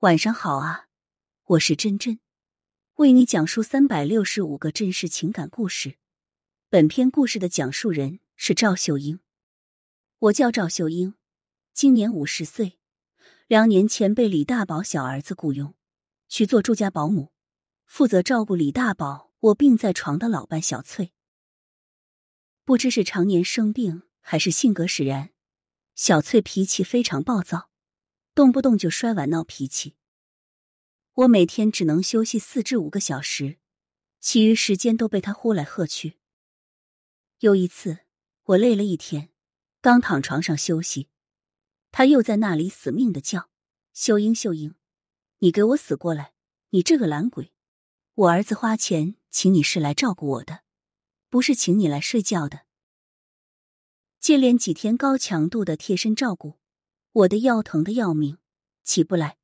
晚上好啊，我是真真，为你讲述三百六十五个真实情感故事。本篇故事的讲述人是赵秀英，我叫赵秀英，今年五十岁。两年前被李大宝小儿子雇佣去做住家保姆，负责照顾李大宝卧病在床的老伴小翠。不知是常年生病，还是性格使然，小翠脾气非常暴躁。动不动就摔碗闹脾气，我每天只能休息四至五个小时，其余时间都被他呼来喝去。有一次，我累了一天，刚躺床上休息，他又在那里死命的叫：“秀英，秀英，你给我死过来！你这个懒鬼！我儿子花钱请你是来照顾我的，不是请你来睡觉的。”接连几天高强度的贴身照顾。我的腰疼的要命，起不来。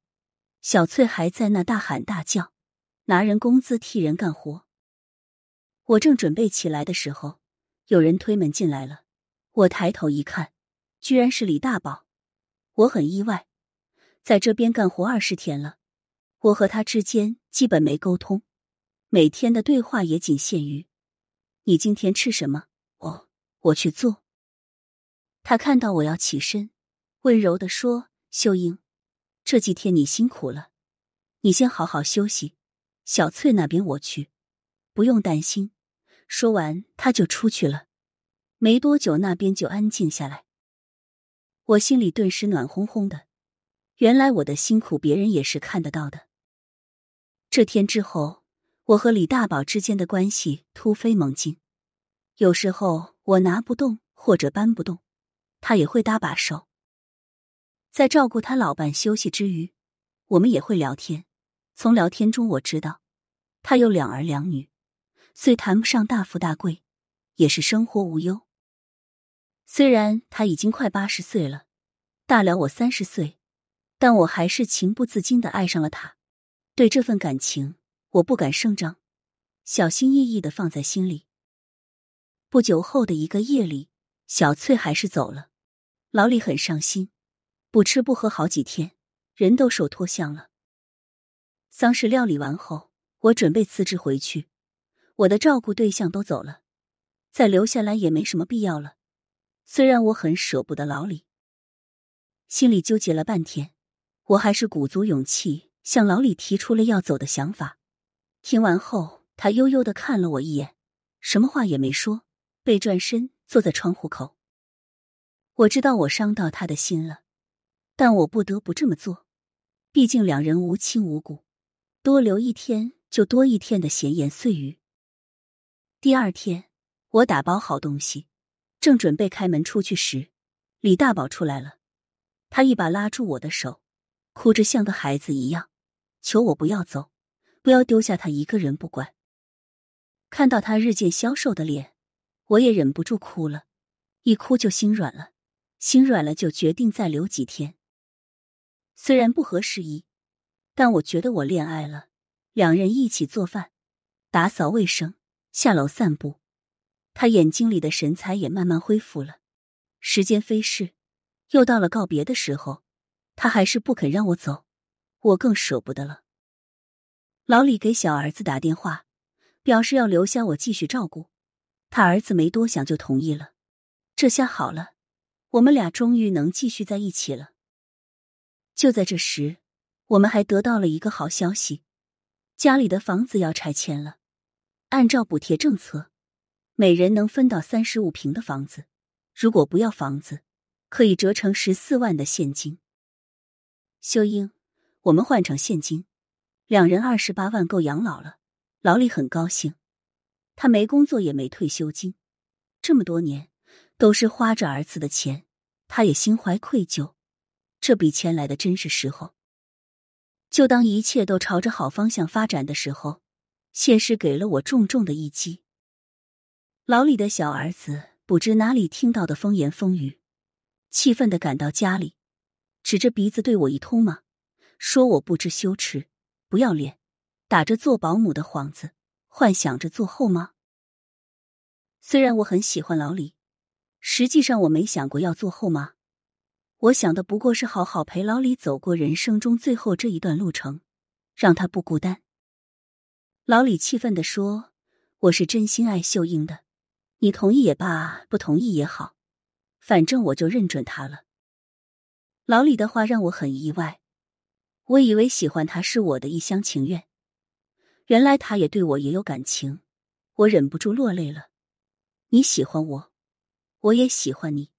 小翠还在那大喊大叫，拿人工资替人干活。我正准备起来的时候，有人推门进来了。我抬头一看，居然是李大宝。我很意外，在这边干活二十天了，我和他之间基本没沟通，每天的对话也仅限于：“你今天吃什么？”哦，我去做。他看到我要起身。温柔的说：“秀英，这几天你辛苦了，你先好好休息。小翠那边我去，不用担心。”说完，他就出去了。没多久，那边就安静下来。我心里顿时暖烘烘的。原来我的辛苦，别人也是看得到的。这天之后，我和李大宝之间的关系突飞猛进。有时候我拿不动或者搬不动，他也会搭把手。在照顾他老伴休息之余，我们也会聊天。从聊天中我知道，他有两儿两女，虽谈不上大富大贵，也是生活无忧。虽然他已经快八十岁了，大了我三十岁，但我还是情不自禁的爱上了他。对这份感情，我不敢声张，小心翼翼的放在心里。不久后的一个夜里，小翠还是走了，老李很伤心。不吃不喝好几天，人都瘦脱相了。丧事料理完后，我准备辞职回去。我的照顾对象都走了，再留下来也没什么必要了。虽然我很舍不得老李，心里纠结了半天，我还是鼓足勇气向老李提出了要走的想法。听完后，他悠悠的看了我一眼，什么话也没说，背转身坐在窗户口。我知道我伤到他的心了。但我不得不这么做，毕竟两人无亲无故，多留一天就多一天的闲言碎语。第二天，我打包好东西，正准备开门出去时，李大宝出来了。他一把拉住我的手，哭着像个孩子一样，求我不要走，不要丢下他一个人不管。看到他日渐消瘦的脸，我也忍不住哭了，一哭就心软了，心软了就决定再留几天。虽然不合时宜，但我觉得我恋爱了。两人一起做饭、打扫卫生、下楼散步，他眼睛里的神采也慢慢恢复了。时间飞逝，又到了告别的时候，他还是不肯让我走，我更舍不得了。老李给小儿子打电话，表示要留下我继续照顾，他儿子没多想就同意了。这下好了，我们俩终于能继续在一起了。就在这时，我们还得到了一个好消息：家里的房子要拆迁了。按照补贴政策，每人能分到三十五平的房子。如果不要房子，可以折成十四万的现金。秀英，我们换成现金，两人二十八万够养老了。老李很高兴，他没工作也没退休金，这么多年都是花着儿子的钱，他也心怀愧疚。这笔钱来的真是时候。就当一切都朝着好方向发展的时候，现实给了我重重的一击。老李的小儿子不知哪里听到的风言风语，气愤的赶到家里，指着鼻子对我一通骂，说我不知羞耻、不要脸，打着做保姆的幌子，幻想着做后妈。虽然我很喜欢老李，实际上我没想过要做后妈。我想的不过是好好陪老李走过人生中最后这一段路程，让他不孤单。老李气愤的说：“我是真心爱秀英的，你同意也罢，不同意也好，反正我就认准他了。”老李的话让我很意外，我以为喜欢他是我的一厢情愿，原来他也对我也有感情，我忍不住落泪了。你喜欢我，我也喜欢你。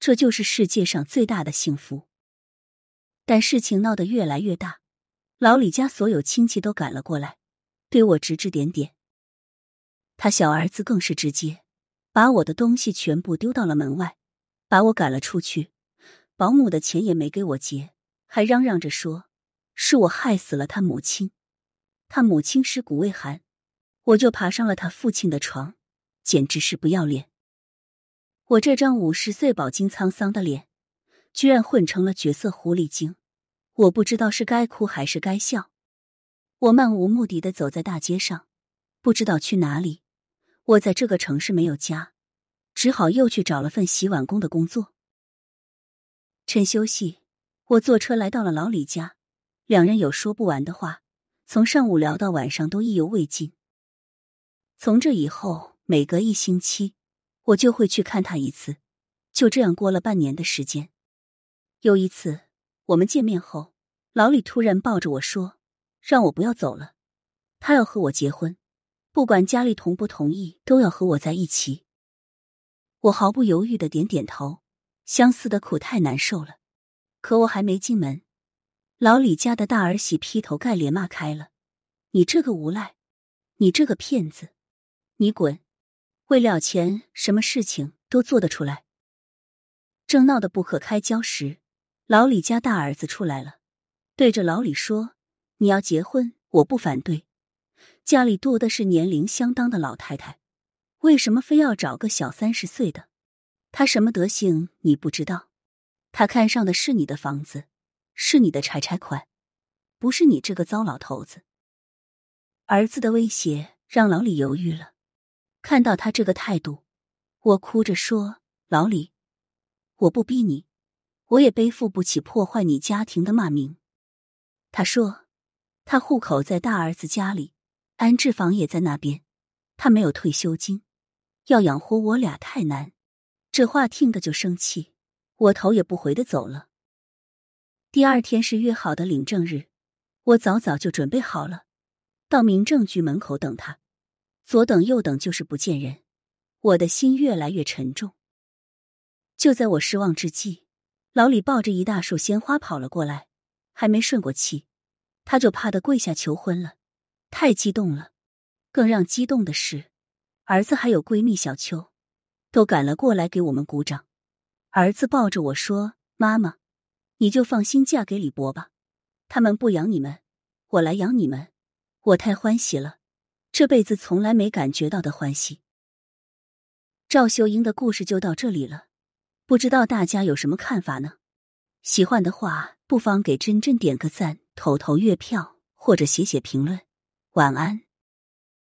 这就是世界上最大的幸福。但事情闹得越来越大，老李家所有亲戚都赶了过来，对我指指点点。他小儿子更是直接，把我的东西全部丢到了门外，把我赶了出去。保姆的钱也没给我结，还嚷嚷着说是我害死了他母亲。他母亲尸骨未寒，我就爬上了他父亲的床，简直是不要脸。我这张五十岁饱经沧桑的脸，居然混成了绝色狐狸精，我不知道是该哭还是该笑。我漫无目的的走在大街上，不知道去哪里。我在这个城市没有家，只好又去找了份洗碗工的工作。趁休息，我坐车来到了老李家，两人有说不完的话，从上午聊到晚上都意犹未尽。从这以后，每隔一星期。我就会去看他一次，就这样过了半年的时间。有一次我们见面后，老李突然抱着我说：“让我不要走了，他要和我结婚，不管家里同不同意，都要和我在一起。”我毫不犹豫的点点头。相思的苦太难受了，可我还没进门，老李家的大儿媳劈头盖脸骂开了：“你这个无赖，你这个骗子，你滚！”为了钱，什么事情都做得出来。正闹得不可开交时，老李家大儿子出来了，对着老李说：“你要结婚，我不反对。家里多的是年龄相当的老太太，为什么非要找个小三十岁的？他什么德行你不知道？他看上的是你的房子，是你的财产款，不是你这个糟老头子。”儿子的威胁让老李犹豫了。看到他这个态度，我哭着说：“老李，我不逼你，我也背负不起破坏你家庭的骂名。”他说：“他户口在大儿子家里，安置房也在那边，他没有退休金，要养活我俩太难。”这话听得就生气，我头也不回的走了。第二天是约好的领证日，我早早就准备好了，到民政局门口等他。左等右等就是不见人，我的心越来越沉重。就在我失望之际，老李抱着一大束鲜花跑了过来，还没顺过气，他就怕的跪下求婚了，太激动了。更让激动的是，儿子还有闺蜜小秋，都赶了过来给我们鼓掌。儿子抱着我说：“妈妈，你就放心嫁给李博吧，他们不养你们，我来养你们。”我太欢喜了。这辈子从来没感觉到的欢喜。赵秀英的故事就到这里了，不知道大家有什么看法呢？喜欢的话，不妨给真真点个赞，投投月票，或者写写评论。晚安。